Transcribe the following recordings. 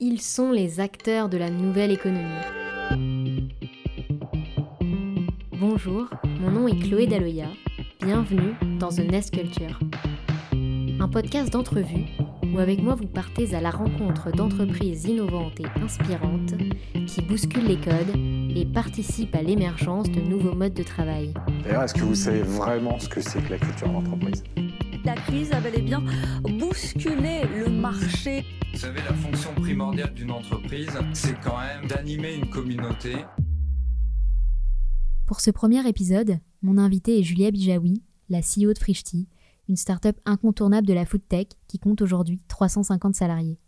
Ils sont les acteurs de la nouvelle économie. Bonjour, mon nom est Chloé Daloya. Bienvenue dans The Nest Culture. Un podcast d'entrevue où avec moi vous partez à la rencontre d'entreprises innovantes et inspirantes qui bousculent les codes et participent à l'émergence de nouveaux modes de travail. D'ailleurs, est-ce que vous savez vraiment ce que c'est que la culture d'entreprise? La crise a bel et bien bousculé le marché. Vous savez, la fonction primordiale d'une entreprise, c'est quand même d'animer une communauté. Pour ce premier épisode, mon invité est Julia Bijawi, la CEO de Frishti, une start-up incontournable de la food tech qui compte aujourd'hui 350 salariés.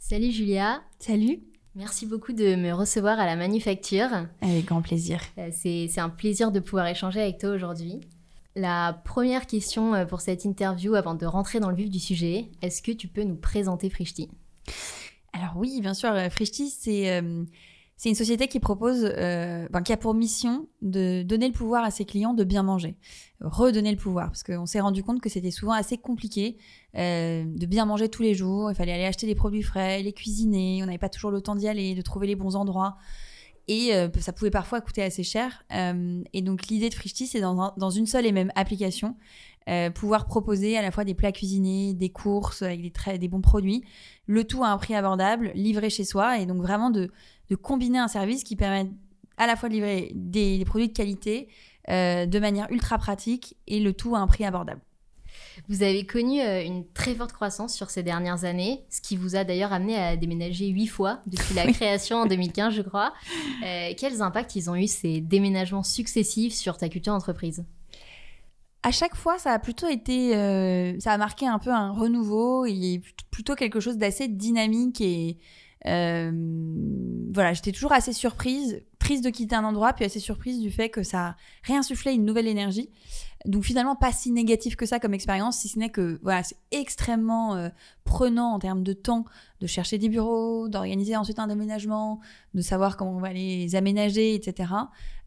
Salut Julia. Salut. Merci beaucoup de me recevoir à la manufacture. Avec grand plaisir. Euh, C'est c'est un plaisir de pouvoir échanger avec toi aujourd'hui. La première question euh, pour cette interview, avant de rentrer dans le vif du sujet, est-ce que tu peux nous présenter Frishti? Alors oui, bien sûr, euh, Frishti, c'est euh, c'est une société qui propose, ben, qui a pour mission de donner le pouvoir à ses clients de bien manger, redonner le pouvoir, parce qu'on s'est rendu compte que c'était souvent assez compliqué de bien manger tous les jours. Il fallait aller acheter des produits frais, les cuisiner, on n'avait pas toujours le temps d'y aller, de trouver les bons endroits. Et euh, ça pouvait parfois coûter assez cher. Euh, et donc l'idée de Frishti, c'est dans, dans une seule et même application, euh, pouvoir proposer à la fois des plats cuisinés, des courses avec des, très, des bons produits, le tout à un prix abordable, livré chez soi, et donc vraiment de, de combiner un service qui permet à la fois de livrer des, des produits de qualité euh, de manière ultra pratique et le tout à un prix abordable. Vous avez connu euh, une très forte croissance sur ces dernières années, ce qui vous a d'ailleurs amené à déménager huit fois depuis la création en 2015, je crois. Euh, quels impacts ils ont eu ces déménagements successifs sur ta culture d'entreprise? À chaque fois, ça a plutôt été, euh, ça a marqué un peu un renouveau. Et plutôt quelque chose d'assez dynamique et euh, voilà, j'étais toujours assez surprise, triste de quitter un endroit, puis assez surprise du fait que ça réinsufflait une nouvelle énergie. Donc finalement pas si négatif que ça comme expérience, si ce n'est que voilà, c'est extrêmement euh, prenant en termes de temps de chercher des bureaux, d'organiser ensuite un déménagement, de savoir comment on va les aménager, etc.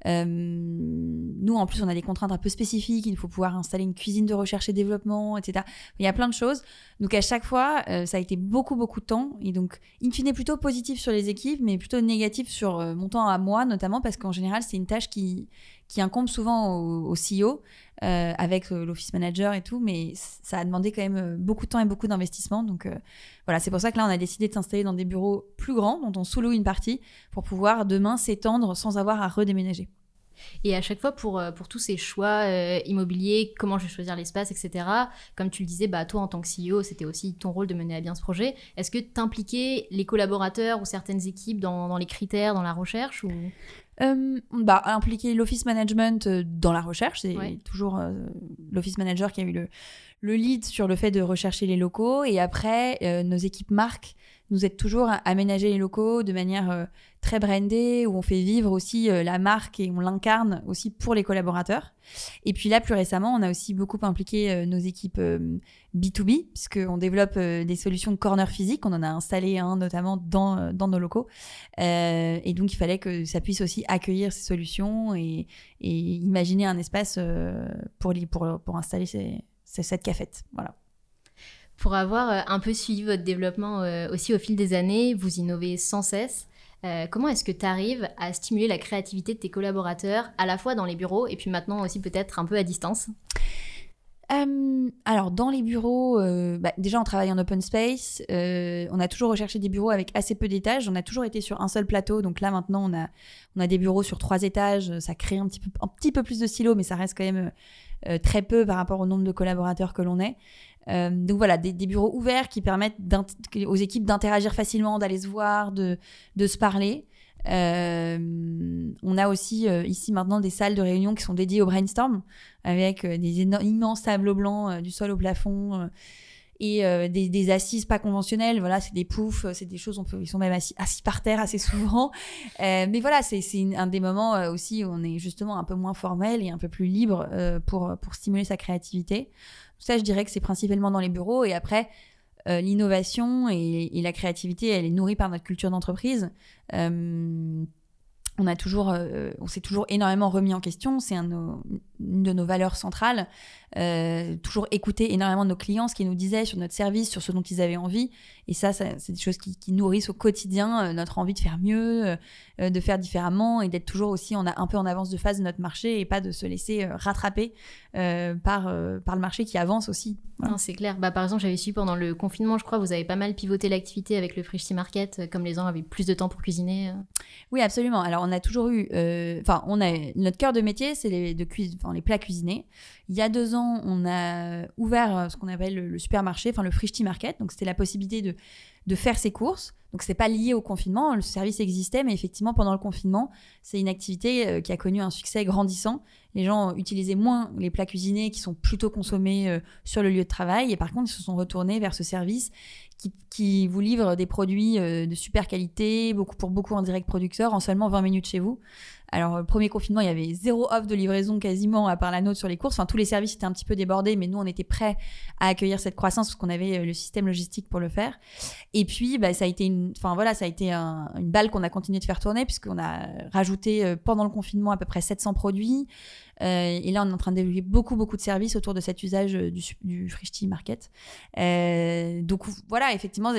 Euh, nous, en plus, on a des contraintes un peu spécifiques. Il faut pouvoir installer une cuisine de recherche et développement, etc. Il y a plein de choses. Donc, à chaque fois, euh, ça a été beaucoup, beaucoup de temps. Et donc, in fine, plutôt positif sur les équipes, mais plutôt négatif sur mon temps à moi, notamment parce qu'en général, c'est une tâche qui, qui incombe souvent au, au CEO, euh, avec euh, l'office manager et tout. Mais ça a demandé quand même euh, beaucoup de temps et beaucoup d'investissement. Donc, voilà, c'est pour ça que là, on a décidé de s'installer dans des bureaux plus grands, dont on sous-loue une partie, pour pouvoir demain s'étendre sans avoir à redéménager. Et à chaque fois, pour, euh, pour tous ces choix euh, immobiliers, comment je vais choisir l'espace, etc., comme tu le disais, bah, toi, en tant que CEO, c'était aussi ton rôle de mener à bien ce projet. Est-ce que t'impliquais les collaborateurs ou certaines équipes dans, dans les critères, dans la recherche ou... Euh, bah, impliquer l'office management dans la recherche, c'est Ouais. toujours euh, l'office manager qui a eu le, le lead sur le fait de rechercher les locaux. Et après, euh, nos équipes marques nous aident toujours à aménager les locaux de manière euh, très brandée, où on fait vivre aussi euh, la marque et on l'incarne aussi pour les collaborateurs. Et puis là, plus récemment, on a aussi beaucoup impliqué euh, nos équipes euh, B2B, puisqu'on développe des solutions corner physique. On en a installé un notamment dans, dans nos locaux. Et donc, il fallait que ça puisse aussi accueillir ces solutions et, et imaginer un espace pour, les- pour, pour installer ces, ces- cette cafette. Voilà. Pour avoir euh, un peu suivi votre développement euh, aussi au fil des années, vous innovez sans cesse. Euh, comment est-ce que tu arrives à stimuler la créativité de tes collaborateurs, à la fois dans les bureaux et puis maintenant aussi peut-être un peu à distance? Alors, dans les bureaux, euh, bah, déjà, on travaille en open space. Euh, on a toujours recherché des bureaux avec assez peu d'étages. On a toujours été sur un seul plateau. Donc là, maintenant, on a, des bureaux sur trois étages. Ça crée un petit peu, plus de silos, mais ça reste quand même euh, très peu par rapport au nombre de collaborateurs que l'on est. Donc voilà, des, bureaux ouverts qui permettent aux équipes d'interagir facilement, d'aller se voir, de, de se parler. Euh, on a aussi euh, ici maintenant des salles de réunion qui sont dédiées au brainstorm avec euh, des immenses tableaux blancs du sol au plafond et des, assises pas conventionnelles. Voilà, c'est des poufs, c'est des choses, on peut, ils sont même assis, assis par terre assez souvent. Mais voilà, c'est un des moments aussi où on est justement un peu moins formel et un peu plus libre pour stimuler sa créativité. Ça, je dirais que c'est principalement dans les bureaux. Et après, euh, l'innovation et, la créativité, elle est nourrie par notre culture d'entreprise. Euh, on a euh, s'est toujours énormément remis en question. C'est une de nos valeurs centrales. Toujours écouter énormément nos clients, ce qu'ils nous disaient sur notre service, sur ce dont ils avaient envie, Et ça, ça c'est des choses qui, qui nourrissent au quotidien euh, notre envie de faire mieux, euh, de faire différemment et d'être toujours aussi on a un peu en avance de phase de notre marché et pas de se laisser euh, rattraper euh, par, euh, par le marché qui avance aussi. Voilà. C'est clair. Bah, par exemple, j'avais su pendant le confinement, je crois, vous avez pas mal pivoté l'activité avec le Frishti Market, comme les gens avaient plus de temps pour cuisiner. Oui, absolument. Alors, on a toujours eu. euh, Enfin, on a notre cœur de métier, c'est les, de cuis- enfin, les plats cuisinés. Il y a deux ans, on a ouvert ce qu'on appelle le, le supermarché, enfin le Frishti Market. Donc, c'était la possibilité de, de faire ses courses. Donc, c'est pas lié au confinement. Le service existait, mais effectivement, pendant le confinement, c'est une activité euh, qui a connu un succès grandissant. Les gens utilisaient moins les plats cuisinés qui sont plutôt consommés euh, sur le lieu de travail. Et par contre, ils se sont retournés vers ce service qui, qui vous livre des produits euh, de super qualité, beaucoup pour beaucoup en direct producteur, en seulement 20 minutes chez vous. Alors, le premier confinement, il y avait zéro offre de livraison quasiment, à part la nôtre sur les courses. Enfin, tous les services étaient un petit peu débordés, mais nous, on était prêts à accueillir cette croissance parce qu'on avait euh, le système logistique pour le faire. Et puis, bah, ça a été une, enfin voilà, ça a été un- une balle qu'on a continué de faire tourner puisqu'on a rajouté euh, pendant le confinement à peu près 700 produits. Euh, et là, on est en train de développer beaucoup, beaucoup de services autour de cet usage euh, du, du Frishti Market. Euh, donc voilà, effectivement,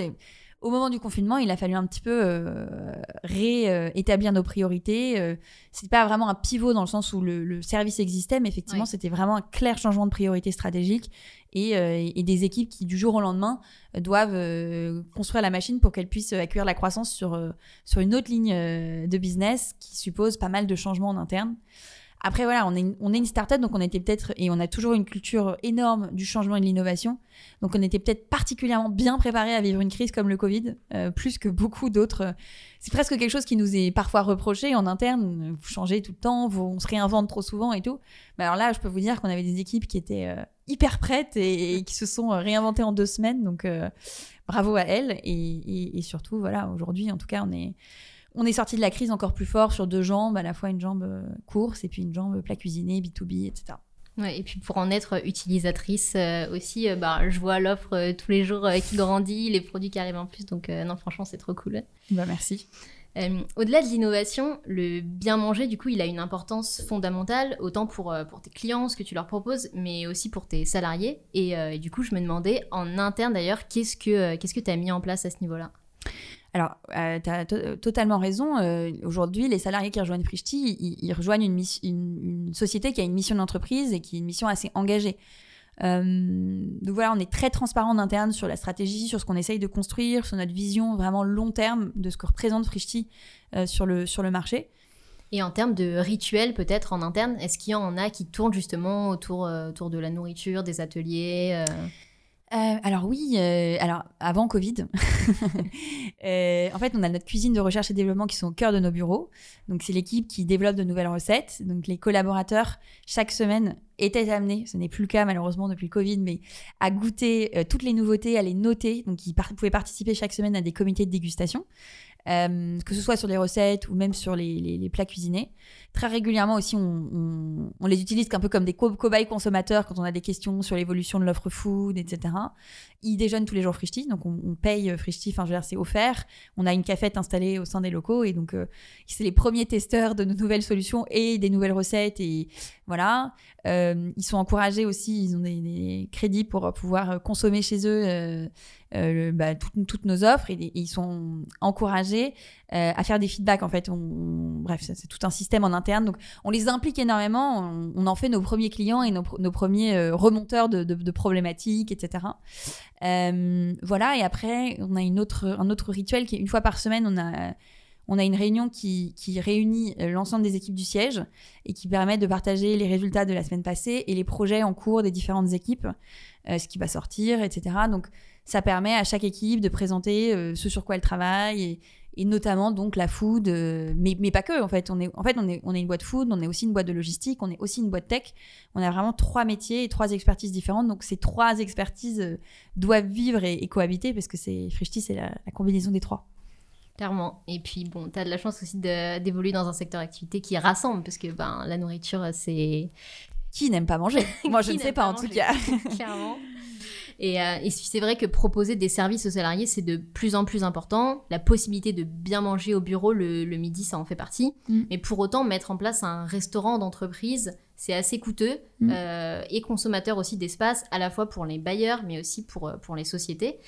au moment du confinement, il a fallu un petit peu euh, réétablir nos priorités. Euh, c'est pas vraiment un pivot dans le sens où le, le service existait, mais effectivement, Oui. c'était vraiment un clair changement de priorité stratégique et, euh, et des équipes qui, du jour au lendemain, doivent euh, construire la machine pour qu'elle puisse accueillir la croissance sur, sur une autre ligne de business qui suppose pas mal de changements en interne. Après, voilà, on est une, start-up, donc on était peut-être, et on a toujours une culture énorme du changement et de l'innovation. Donc on était peut-être particulièrement bien préparé à vivre une crise comme le Covid, euh, plus que beaucoup d'autres. C'est presque quelque chose qui nous est parfois reproché en interne. Vous changez tout le temps, vous, on se réinvente trop souvent et tout. Mais alors là, je peux vous dire qu'on avait des équipes qui étaient euh, hyper prêtes et, qui se sont euh, réinventées en deux semaines. Donc bravo à elles. Et, et- et surtout, voilà, aujourd'hui, en tout cas, on est, on est sorti de la crise encore plus fort sur deux jambes, à la fois une jambe euh, course et puis une jambe plat cuisiné, B2B, etc. Ouais, et puis pour en être utilisatrice euh, aussi, euh, bah, je vois l'offre euh, tous les jours qui grandit, les produits qui arrivent en plus, donc non, franchement, c'est trop cool. Bah, merci. Au-delà de l'innovation, le bien manger, du coup, il a une importance fondamentale, autant pour, pour tes clients, ce que tu leur proposes, mais aussi pour tes salariés. Et, et du coup, je me demandais, en interne d'ailleurs, qu'est-ce que tu as mis en place à ce niveau-là? Alors, tu as totalement raison. Euh, Aujourd'hui, les salariés qui rejoignent Frishti, ils, rejoignent une, société qui a une mission d'entreprise et qui a une mission assez engagée. Euh, donc voilà, on est très transparent en interne sur la stratégie, sur ce qu'on essaye de construire, sur notre vision vraiment long terme de ce que représente Frishti euh, sur, le, sur le marché. Et en termes de rituels, peut-être en interne, est-ce qu'il y en a qui tournent justement autour, euh, autour de la nourriture, des ateliers euh, alors oui, euh, alors avant Covid, euh, en fait, on a notre cuisine de recherche et développement qui sont au cœur de nos bureaux. Donc c'est l'équipe qui développe de nouvelles recettes. Donc les collaborateurs chaque semaine étaient amenés, ce n'est plus le cas malheureusement depuis le Covid, mais à goûter toutes les nouveautés, à les noter. Donc ils pouvaient participer chaque semaine à des comités de dégustation. Euh, que ce soit sur les recettes ou même sur les, plats cuisinés. Très régulièrement aussi, on, les utilise un peu comme des co- cobayes consommateurs quand on a des questions sur l'évolution de l'offre food, etc. Ils déjeunent tous les jours Frishti, donc on, on paye euh, Frishti, enfin je veux dire, c'est offert. On a une cafette installée au sein des locaux et donc euh, c'est les premiers testeurs de nos nouvelles solutions et des nouvelles recettes et voilà. Euh, ils sont encouragés aussi, ils ont des, crédits pour pouvoir consommer chez eux bah, toutes, nos offres et ils sont encouragés euh, à faire des feedbacks en fait. Bref, c'est tout un système en interne. Donc on les implique énormément, on, en fait nos premiers clients et nos, pr- nos premiers euh, remonteurs de, problématiques, etc. Euh, voilà, et après on a une autre, un autre rituel qui est une fois par semaine, on a, on a une réunion qui, qui réunit l'ensemble des équipes du siège et qui permet de partager les résultats de la semaine passée et les projets en cours des différentes équipes, ce qui va sortir, etc. Donc ça permet à chaque équipe de présenter ce sur quoi elle travaille et, et notamment donc la food, euh, mais, mais pas que en fait. On est, en fait, on est, on est une boîte food, on est aussi une boîte de logistique, on est aussi une boîte tech. On a vraiment trois métiers et trois expertises différentes. Donc ces trois expertises euh, doivent vivre et, et cohabiter parce que c'est Frishti, c'est la, la combinaison des trois. Clairement. Et puis, bon, tu as de la chance aussi d'évoluer dans un secteur d'activité qui rassemble, parce que ben, la nourriture, c'est. Qui n'aime pas manger? Moi, je ne sais pas, pas en tout cas. Clairement. Et, euh, et c'est vrai que proposer des services aux salariés, c'est de plus en plus important. La possibilité de bien manger au bureau le, le midi, ça en fait partie. Mm. Mais pour autant, mettre en place un restaurant d'entreprise, c'est assez coûteux Mm. euh, et consommateur aussi d'espace, à la fois pour les bailleurs, mais aussi pour, euh, pour les sociétés.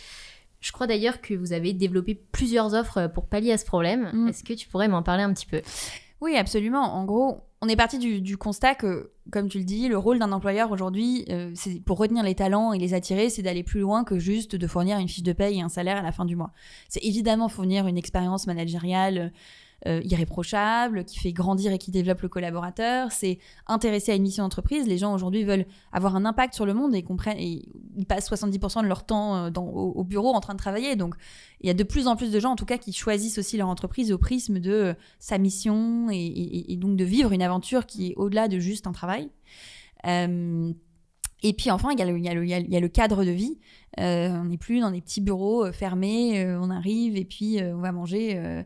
Je crois d'ailleurs que vous avez développé plusieurs offres pour pallier à ce problème. Mm. Est-ce que tu pourrais m'en parler un petit peu? Oui, absolument. En gros, on est parti du, constat que, comme tu le dis, le rôle d'un employeur aujourd'hui, euh, c'est pour retenir les talents et les attirer, c'est d'aller plus loin que juste de fournir une fiche de paye et un salaire à la fin du mois. C'est évidemment fournir une expérience managériale euh, irréprochable, qui fait grandir et qui développe le collaborateur. C'est intéresser à une mission d'entreprise. Les gens aujourd'hui veulent avoir un impact sur le monde et comprennent. Ils passent 70% de leur temps euh, au, au bureau en train de travailler. Donc, il y a de plus en plus de gens, en tout cas, qui choisissent aussi leur entreprise au prisme de euh, sa mission et, donc de vivre une aventure qui est au-delà de juste un travail. Et puis enfin, il y, a le- cadre de vie. On n'est plus dans des petits bureaux fermés, on arrive et puis on va manger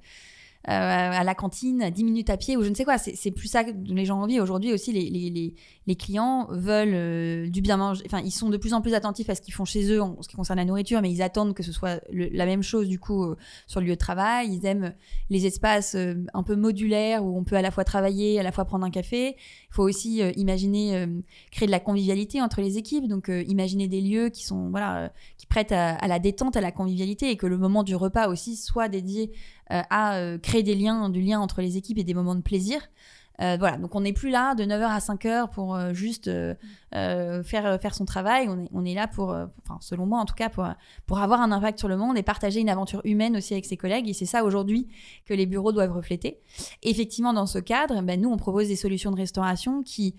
à la cantine à 10 minutes à pied ou je ne sais quoi. C'est plus ça que les gens ont envie. Aujourd'hui aussi, les, clients veulent euh, du bien manger. Enfin, ils sont de plus en plus attentifs à ce qu'ils font chez eux en ce qui concerne la nourriture, mais ils attendent que ce soit la même chose du coup euh, sur le lieu de travail. Ils aiment les espaces euh, un peu modulaires où on peut à la fois travailler, à la fois prendre un café. Il faut aussi euh, imaginer euh, créer de la convivialité entre les équipes, donc euh, imaginer des lieux qui sont voilà euh, qui prêtent à, à la détente, à la convivialité et que le moment du repas aussi soit dédié euh, à euh, créer des liens, du lien entre les équipes et des moments de plaisir. Euh, voilà, donc on n'est plus là de 9h à 5h pour euh, juste euh, faire, faire son travail. On est, on est là pour, enfin, selon moi en tout cas, pour, pour avoir un impact sur le monde et partager une aventure humaine aussi avec ses collègues. Et c'est ça aujourd'hui que les bureaux doivent refléter. Effectivement, dans ce cadre, ben, nous, on propose des solutions de restauration qui,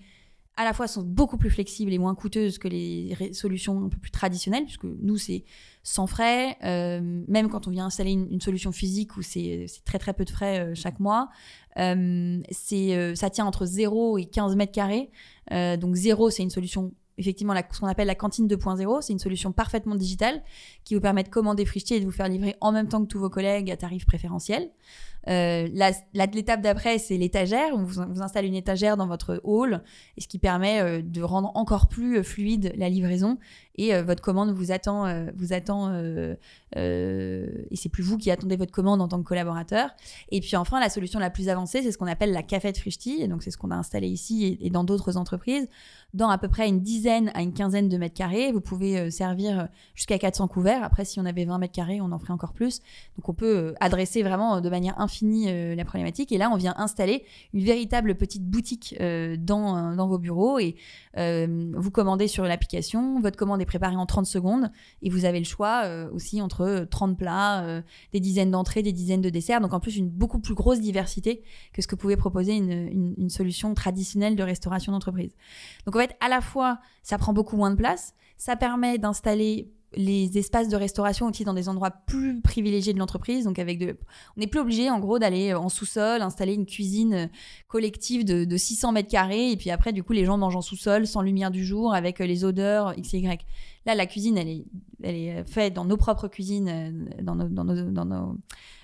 à la fois, sont beaucoup plus flexibles et moins coûteuses que les solutions un peu plus traditionnelles, puisque nous, c'est sans frais, euh, même quand on vient installer une, solution physique où c'est très très peu de frais euh, chaque mois. Euh, euh, ça tient entre 0 et 15 mètres carrés. Donc 0, c'est une solution, effectivement, la, ce qu'on appelle la cantine 2.0. C'est une solution parfaitement digitale qui vous permet de commander frichetier et de vous faire livrer en même temps que tous vos collègues à tarif préférentiel. Euh, L'étape d'après, c'est l'étagère. On vous, vous installe une étagère dans votre hall, ce qui permet euh, de rendre encore plus euh, fluide la livraison. Et euh, votre commande vous attend, vous attend et c'est plus vous qui attendez votre commande en tant que collaborateur. Et puis enfin, la solution la plus avancée, c'est ce qu'on appelle la cafette Frichti. Et donc, c'est ce qu'on a installé ici et, et dans d'autres entreprises. Dans à peu près une dizaine à une quinzaine de mètres carrés, vous pouvez servir jusqu'à 400 couverts. Après, si on avait 20 mètres carrés, on en ferait encore plus. Donc, on peut adresser vraiment de manière infinie euh, la problématique. Et là, on vient installer une véritable petite boutique euh, dans, euh, dans vos bureaux. Et vous commandez sur l'application. Votre commande est préparée en 30 secondes. Et vous avez le choix aussi entre euh, 30 plats, des dizaines d'entrées, des dizaines de desserts. Donc, en plus, une beaucoup plus grosse diversité que ce que pouvait proposer une- une solution traditionnelle de restauration d'entreprise. Donc, en fait, à la fois, ça prend beaucoup moins de place. Ça permet d'installer les espaces de restauration aussi dans des endroits plus privilégiés de l'entreprise. Donc, avec de, on n'est plus obligé, en gros, d'aller en sous-sol, installer une cuisine euh, collective de, de 600 mètres carrés. Et puis après, du coup, les gens mangent en sous-sol, sans lumière du jour, avec euh, les odeurs XY. Là, la cuisine, elle est, elle est faite dans nos propres cuisines, euh, dans nos- dans nos-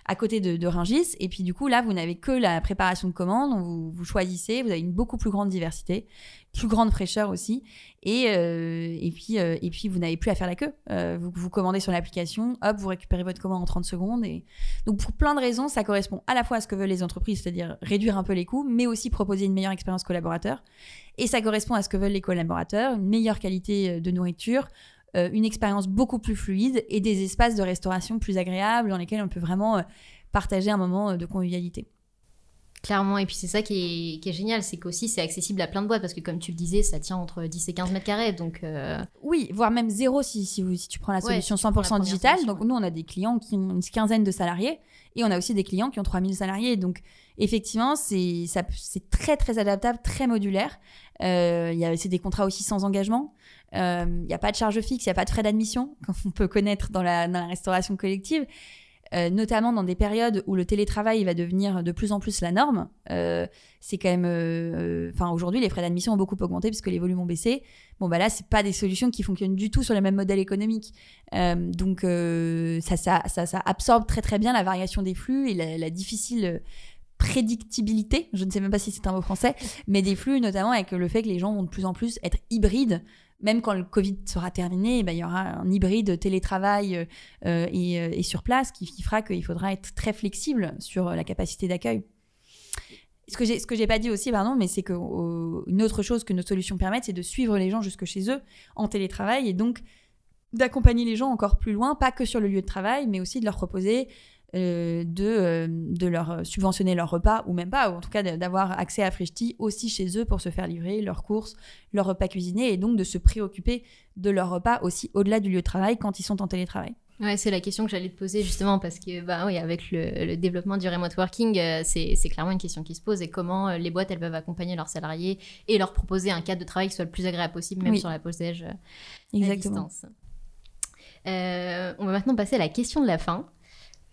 à côté de, de Rungis. Et puis, du coup, là, vous n'avez que la préparation de commandes. Vous, vous choisissez, vous avez une beaucoup plus grande diversité, plus grande fraîcheur aussi. Et, euh, et, puis, euh, et puis, vous n'avez plus à faire la queue. Euh, vous, vous commandez sur l'application, hop, vous récupérez votre commande en 30 secondes. Et... Donc, pour plein de raisons, ça correspond à la fois à ce que veulent les entreprises, c'est-à-dire réduire un peu les coûts, mais aussi proposer une meilleure expérience collaborateur. Et ça correspond à ce que veulent les collaborateurs, une meilleure qualité de nourriture, euh, une expérience beaucoup plus fluide et des espaces de restauration plus agréables dans lesquels on peut vraiment euh, partager un moment euh, de convivialité. Clairement, et puis c'est ça qui est, qui est génial, c'est qu'aussi c'est accessible à plein de boîtes, parce que comme tu le disais, ça tient entre 10 et 15 mètres carrés, donc euh, Oui, voire même zéro si, si, vous- si tu prends la Ouais, solution si tu prends la 100% première digitale. solution, Donc ouais. nous, on a des clients qui ont une quinzaine de salariés et on a aussi des clients qui ont 3000 salariés. Donc effectivement, c'est très très adaptable, très modulaire. Euh, c'est des contrats aussi sans engagement. Euh, Il n'y a pas de charge fixe, il n'y a pas de frais d'admission, comme on peut connaître dans la, restauration collective. Euh, notamment dans des périodes où le télétravail va devenir de plus en plus la norme. Euh, c'est quand même, euh, enfin aujourd'hui les frais d'admission ont beaucoup augmenté puisque les volumes ont baissé. Bon bah là c'est pas des solutions qui fonctionnent du tout sur le même modèle économique. Euh, donc euh, ça absorbe très très bien la variation des flux et la, la difficile prédictibilité, je ne sais même pas si c'est un mot français, mais des flux notamment avec le fait que les gens vont de plus en plus être hybrides. Même quand le Covid sera terminé, eh ben, il y aura un hybride télétravail euh, euh, et, euh, et sur place qui, fera qu'il faudra être très flexible sur la capacité d'accueil. Ce que j'ai, ce que j'ai pas dit aussi, pardon, mais c'est que euh, une autre chose que nos solutions permettent, c'est de suivre les gens jusque chez eux en télétravail et donc d'accompagner les gens encore plus loin, pas que sur le lieu de travail, mais aussi de leur proposer euh, de, euh, de leur subventionner leur repas, ou même pas, ou en tout cas d'avoir accès à Frishti aussi chez eux pour se faire livrer leurs courses, leurs repas cuisinés, et donc de se préoccuper de leur repas aussi au-delà du lieu de travail quand ils sont en télétravail. Ouais, c'est la question que j'allais te poser justement parce que bah oui, avec le, développement du remote working, euh, c'est clairement une question qui se pose et comment les boîtes elles peuvent accompagner leurs salariés et leur proposer un cadre de travail qui soit le plus agréable possible, même sur la pause déj Exactement. à distance. on va maintenant passer à la question de la fin.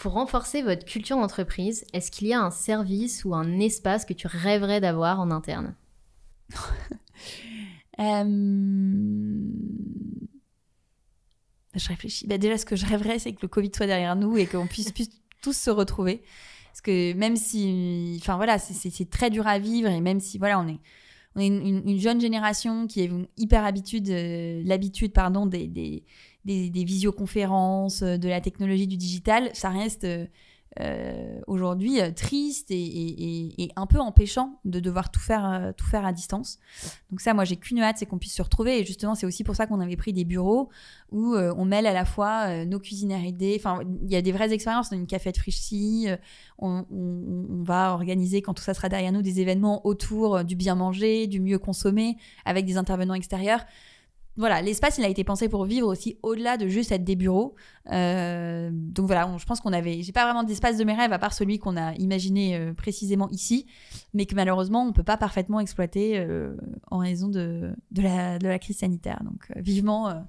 Pour renforcer votre culture d'entreprise, est-ce qu'il y a un service ou un espace que tu rêverais d'avoir en interne? Euh, Je réfléchis. Bah, déjà, ce que je rêverais, c'est que le Covid soit derrière nous et qu'on puisse, tous se retrouver. Parce que même si, enfin voilà, c'est très dur à vivre et même si voilà, on est, une, jeune génération qui est hyper habitude, euh, l'habitude pardon des visioconférences, euh, de la technologie du digital, ça reste euh, euh, aujourd'hui triste et, un peu empêchant de devoir tout faire, tout faire à distance. Donc ça, moi, j'ai qu'une hâte, c'est qu'on puisse se retrouver. Et justement, c'est aussi pour ça qu'on avait pris des bureaux où on mêle à la fois nos cuisinières idées. Enfin, il y a des vraies expériences. On a une cafette frichie. On, on, va organiser, quand tout ça sera derrière nous, des événements autour du bien manger, du mieux consommer, avec des intervenants extérieurs voilà, l'espace, il a été pensé pour vivre aussi au-delà de juste être des bureaux. Euh, donc voilà, je pense qu'on avait, j'ai pas vraiment d'espace de mes rêves à part celui qu'on a imaginé euh, précisément ici, mais que malheureusement on peut pas parfaitement exploiter euh, en raison de, de, la, de, la, crise sanitaire. Donc vivement,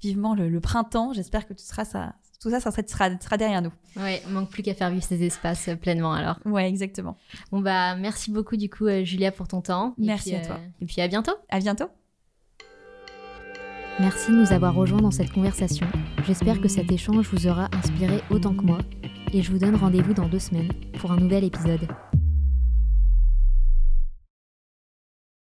vivement le, printemps. J'espère que tout, sera, ça, tout ça, ça sera, sera, derrière nous. Oui, manque plus qu'à faire vivre ces espaces pleinement alors. Ouais, exactement. Bon bah merci beaucoup du coup Julia pour ton temps. Merci à toi. et puis à bientôt. À bientôt. Merci de nous avoir rejoints dans cette conversation. J'espère que cet échange vous aura inspiré autant que moi. Et je vous donne rendez-vous dans deux semaines pour un nouvel épisode.